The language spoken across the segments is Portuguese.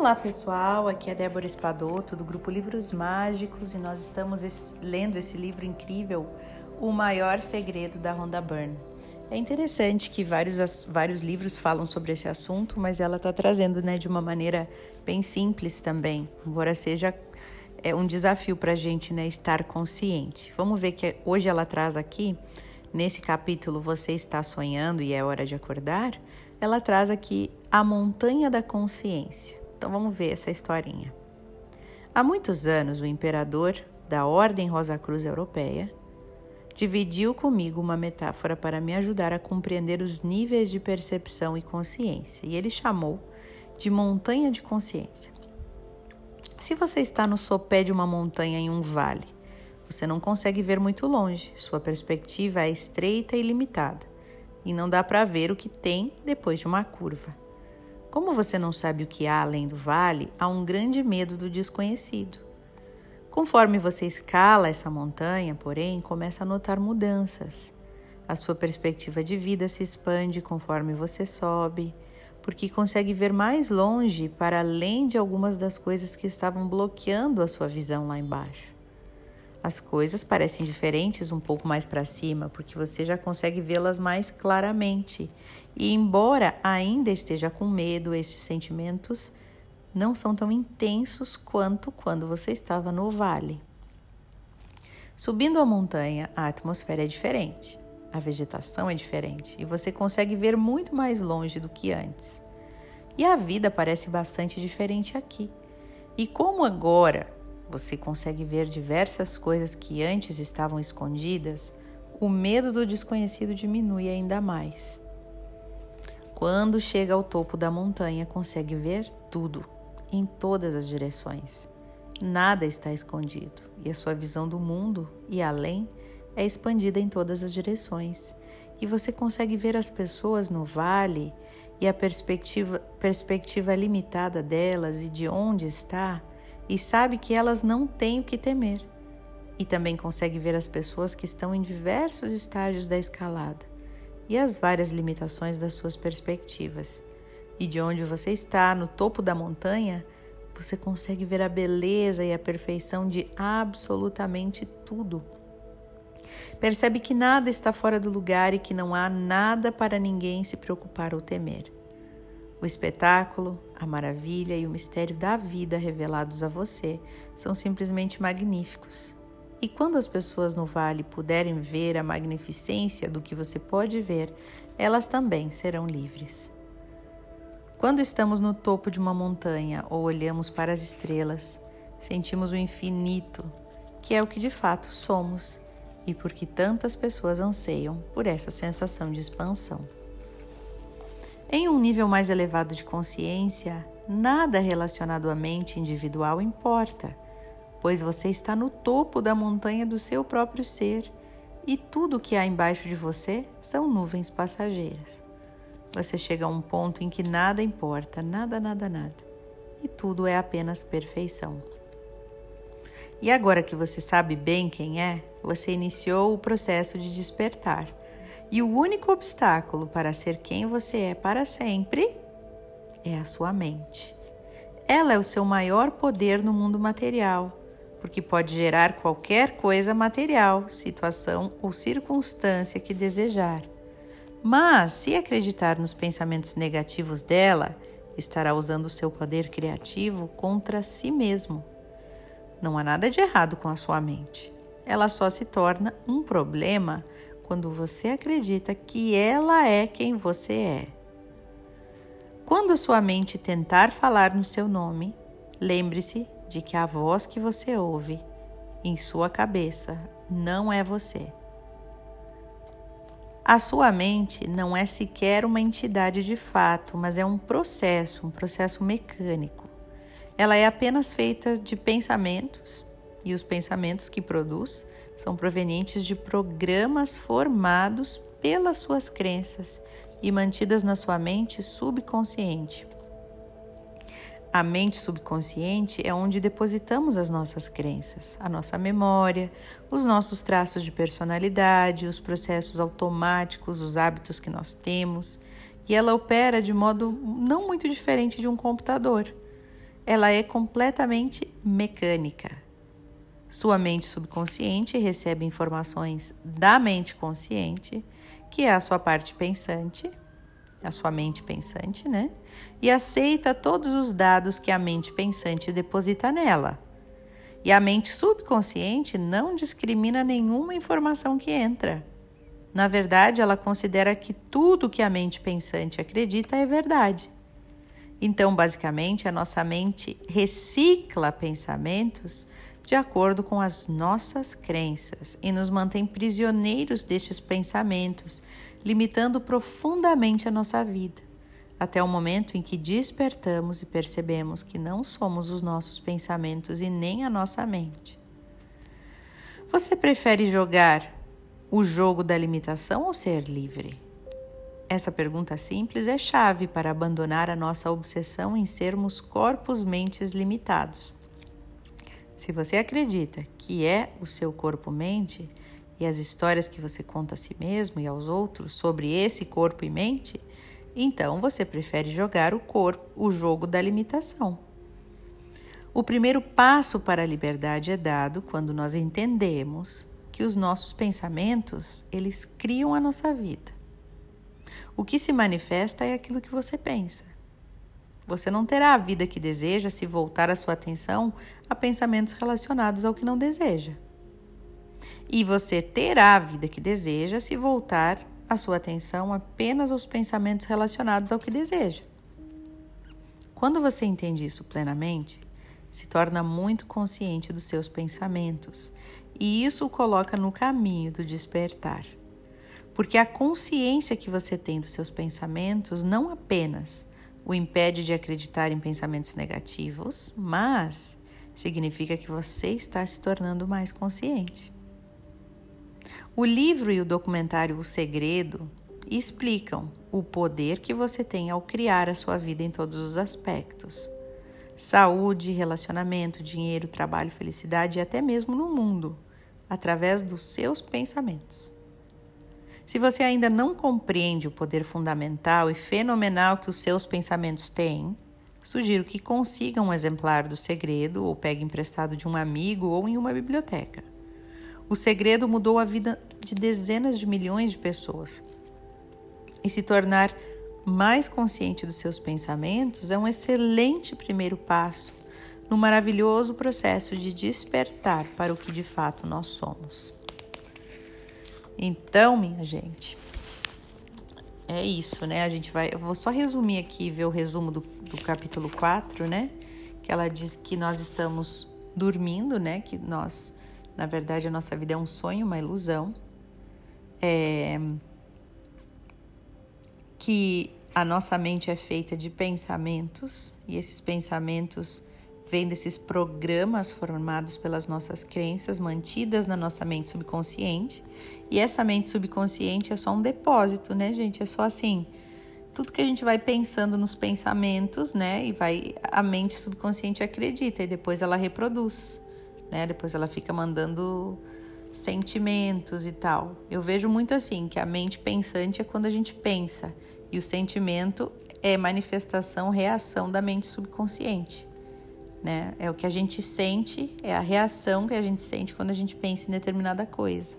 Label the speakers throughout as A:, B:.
A: Olá pessoal, aqui é Débora Espadoto do grupo Livros Mágicos e nós estamos lendo esse livro incrível, O Maior Segredo da Rhonda Byrne. É interessante que vários, vários livros falam sobre esse assunto, mas ela está trazendo né, de uma maneira bem simples também, embora seja é, um desafio para a gente né, estar consciente. Vamos ver que hoje ela traz aqui, nesse capítulo Você Está Sonhando e é Hora de Acordar, ela traz aqui a montanha da consciência. Então vamos ver essa historinha. Há muitos anos, o imperador da Ordem Rosa Cruz Europeia dividiu comigo uma metáfora para me ajudar a compreender os níveis de percepção e consciência, e ele chamou de montanha de consciência. Se você está no sopé de uma montanha em um vale, você não consegue ver muito longe, sua perspectiva é estreita e limitada, e não dá para ver o que tem depois de uma curva. Como você não sabe o que há além do vale, há um grande medo do desconhecido. Conforme você escala essa montanha, porém, começa a notar mudanças. A sua perspectiva de vida se expande conforme você sobe, porque consegue ver mais longe para além de algumas das coisas que estavam bloqueando a sua visão lá embaixo. As coisas parecem diferentes um pouco mais para cima, porque você já consegue vê-las mais claramente. E embora ainda esteja com medo, estes sentimentos não são tão intensos quanto quando você estava no vale. Subindo a montanha, a atmosfera é diferente, a vegetação é diferente e você consegue ver muito mais longe do que antes. E a vida parece bastante diferente aqui. E como agora você consegue ver diversas coisas que antes estavam escondidas, o medo do desconhecido diminui ainda mais. Quando chega ao topo da montanha, consegue ver tudo, em todas as direções. Nada está escondido e a sua visão do mundo e além é expandida em todas as direções. E você consegue ver as pessoas no vale e a perspectiva, perspectiva limitada delas e de onde está e sabe que elas não têm o que temer. E também consegue ver as pessoas que estão em diversos estágios da escalada e as várias limitações das suas perspectivas. E de onde você está, no topo da montanha, você consegue ver a beleza e a perfeição de absolutamente tudo. Percebe que nada está fora do lugar e que não há nada para ninguém se preocupar ou temer. O espetáculo, a maravilha e o mistério da vida revelados a você são simplesmente magníficos. E quando as pessoas no vale puderem ver a magnificência do que você pode ver, elas também serão livres. Quando estamos no topo de uma montanha ou olhamos para as estrelas, sentimos o infinito, que é o que de fato somos, e por que tantas pessoas anseiam por essa sensação de expansão. Em um nível mais elevado de consciência, nada relacionado à mente individual importa, pois você está no topo da montanha do seu próprio ser e tudo o que há embaixo de você são nuvens passageiras. Você chega a um ponto em que nada importa, nada, nada, nada, e tudo é apenas perfeição. E agora que você sabe bem quem é, você iniciou o processo de despertar e o único obstáculo para ser quem você é para sempre é a sua mente. Ela é o seu maior poder no mundo material, porque pode gerar qualquer coisa material, situação ou circunstância que desejar. Mas, se acreditar nos pensamentos negativos dela, estará usando o seu poder criativo contra si mesmo. Não há nada de errado com a sua mente. Ela só se torna um problema quando você acredita que ela é quem você é. Quando sua mente tentar falar no seu nome, lembre-se de que a voz que você ouve em sua cabeça não é você. A sua mente não é sequer uma entidade de fato, mas é um processo, um processo mecânico. Ela é apenas feita de pensamentos e os pensamentos que produz são provenientes de programas formados pelas suas crenças e mantidas na sua mente subconsciente. A mente subconsciente é onde depositamos as nossas crenças, a nossa memória, os nossos traços de personalidade, os processos automáticos, os hábitos que nós temos, e ela opera de modo não muito diferente de um computador. ela é completamente mecânica. Sua mente subconsciente recebe informações da mente consciente, que é a sua parte pensante, a sua mente pensante, né? E aceita todos os dados que a mente pensante deposita nela. E a mente subconsciente não discrimina nenhuma informação que entra. Na verdade, ela considera que tudo que a mente pensante acredita é verdade. Então, basicamente, a nossa mente recicla pensamentos de acordo com as nossas crenças e nos mantém prisioneiros destes pensamentos, limitando profundamente a nossa vida, até o momento em que despertamos e percebemos que não somos os nossos pensamentos e nem a nossa mente. Você prefere jogar o jogo da limitação ou ser livre? Essa pergunta simples é chave para abandonar a nossa obsessão em sermos corpos-mentes limitados. Se você acredita que é o seu corpo-mente e as histórias que você conta a si mesmo e aos outros sobre esse corpo e mente, então você prefere jogar o corpo, o jogo da limitação. O primeiro passo para a liberdade é dado quando nós entendemos que os nossos pensamentos, eles criam a nossa vida. O que se manifesta é aquilo que você pensa. Você não terá a vida que deseja se voltar a sua atenção a pensamentos relacionados ao que não deseja. E você terá a vida que deseja se voltar a sua atenção apenas aos pensamentos relacionados ao que deseja. Quando você entende isso plenamente, se torna muito consciente dos seus pensamentos e isso o coloca no caminho do despertar. Porque a consciência que você tem dos seus pensamentos não apenas o impede de acreditar em pensamentos negativos, mas significa que você está se tornando mais consciente. O livro e o documentário O Segredo explicam o poder que você tem ao criar a sua vida em todos os aspectos saúde, relacionamento, dinheiro, trabalho, felicidade e até mesmo no mundo, através dos seus pensamentos. Se você ainda não compreende o poder fundamental e fenomenal que os seus pensamentos têm, sugiro que consiga um exemplar do segredo ou pegue emprestado de um amigo ou em uma biblioteca. O segredo mudou a vida de dezenas de milhões de pessoas. E se tornar mais consciente dos seus pensamentos é um excelente primeiro passo no maravilhoso processo de despertar para o que de fato nós somos. Então, minha gente, é isso, né? A gente vai. Eu vou só resumir aqui, ver o resumo do, do capítulo 4, né? Que ela diz que nós estamos dormindo, né? Que nós, na verdade, a nossa vida é um sonho, uma ilusão. É, que a nossa mente é feita de pensamentos e esses pensamentos vêm desses programas formados pelas nossas crenças mantidas na nossa mente subconsciente. E essa mente subconsciente é só um depósito, né, gente? É só assim, tudo que a gente vai pensando nos pensamentos, né, e vai a mente subconsciente acredita e depois ela reproduz, né? Depois ela fica mandando sentimentos e tal. Eu vejo muito assim que a mente pensante é quando a gente pensa e o sentimento é manifestação, reação da mente subconsciente. Né? É o que a gente sente, é a reação que a gente sente quando a gente pensa em determinada coisa.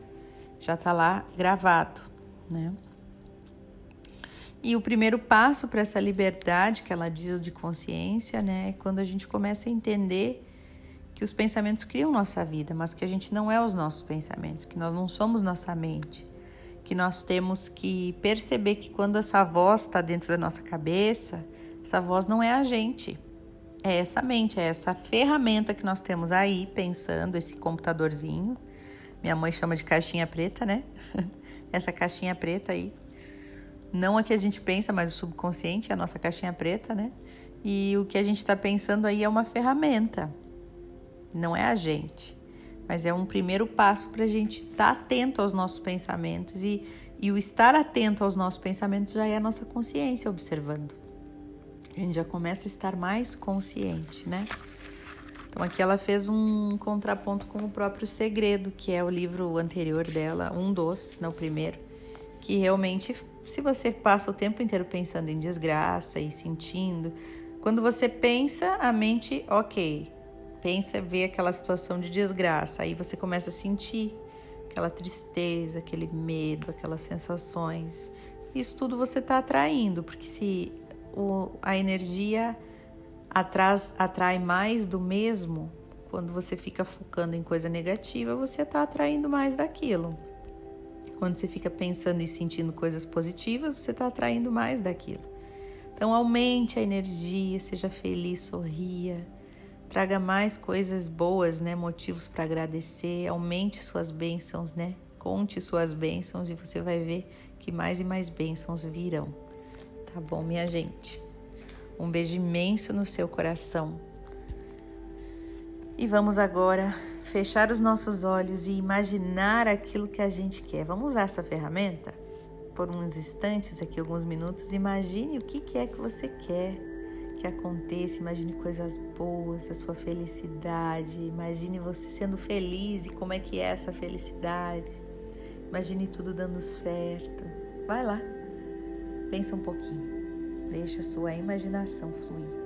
A: Já está lá gravado, né? E o primeiro passo para essa liberdade que ela diz de consciência, né, é quando a gente começa a entender que os pensamentos criam nossa vida, mas que a gente não é os nossos pensamentos, que nós não somos nossa mente, que nós temos que perceber que quando essa voz está dentro da nossa cabeça, essa voz não é a gente, é essa mente, é essa ferramenta que nós temos aí pensando, esse computadorzinho. Minha mãe chama de caixinha preta, né? essa caixinha preta aí. Não a que a gente pensa, mas o subconsciente é a nossa caixinha preta, né? E o que a gente está pensando aí é uma ferramenta, não é a gente mas é um primeiro passo para a gente estar tá atento aos nossos pensamentos e, e o estar atento aos nossos pensamentos já é a nossa consciência observando. A gente já começa a estar mais consciente, né? Então aqui ela fez um contraponto com o próprio Segredo, que é o livro anterior dela, um dos, não o primeiro, que realmente, se você passa o tempo inteiro pensando em desgraça e sentindo, Quando você pensa, a mente, ok, pensa, vê aquela situação de desgraça, aí você começa a sentir aquela tristeza, aquele medo, aquelas sensações. Isso tudo você está atraindo, porque se o, a energia atras, atrai mais do mesmo, quando você fica focando em coisa negativa, você está atraindo mais daquilo. Quando você fica pensando e sentindo coisas positivas, você está atraindo mais daquilo. Então, aumente a energia, seja feliz, sorria, traga mais coisas boas, né? Motivos para agradecer, aumente suas bênçãos, né? Conte suas bênçãos e você vai ver que mais e mais bênçãos virão. Tá bom, minha gente? Um beijo imenso no seu coração. E vamos agora fechar os nossos olhos e imaginar aquilo que a gente quer. Vamos usar essa ferramenta? Por uns instantes, aqui alguns minutos, imagine o que, é que você quer que aconteça, imagine coisas boas, a sua felicidade, imagine você sendo feliz e como é que é essa felicidade. Imagine tudo dando certo. Vai lá, pensa um pouquinho, deixa a sua imaginação fluir.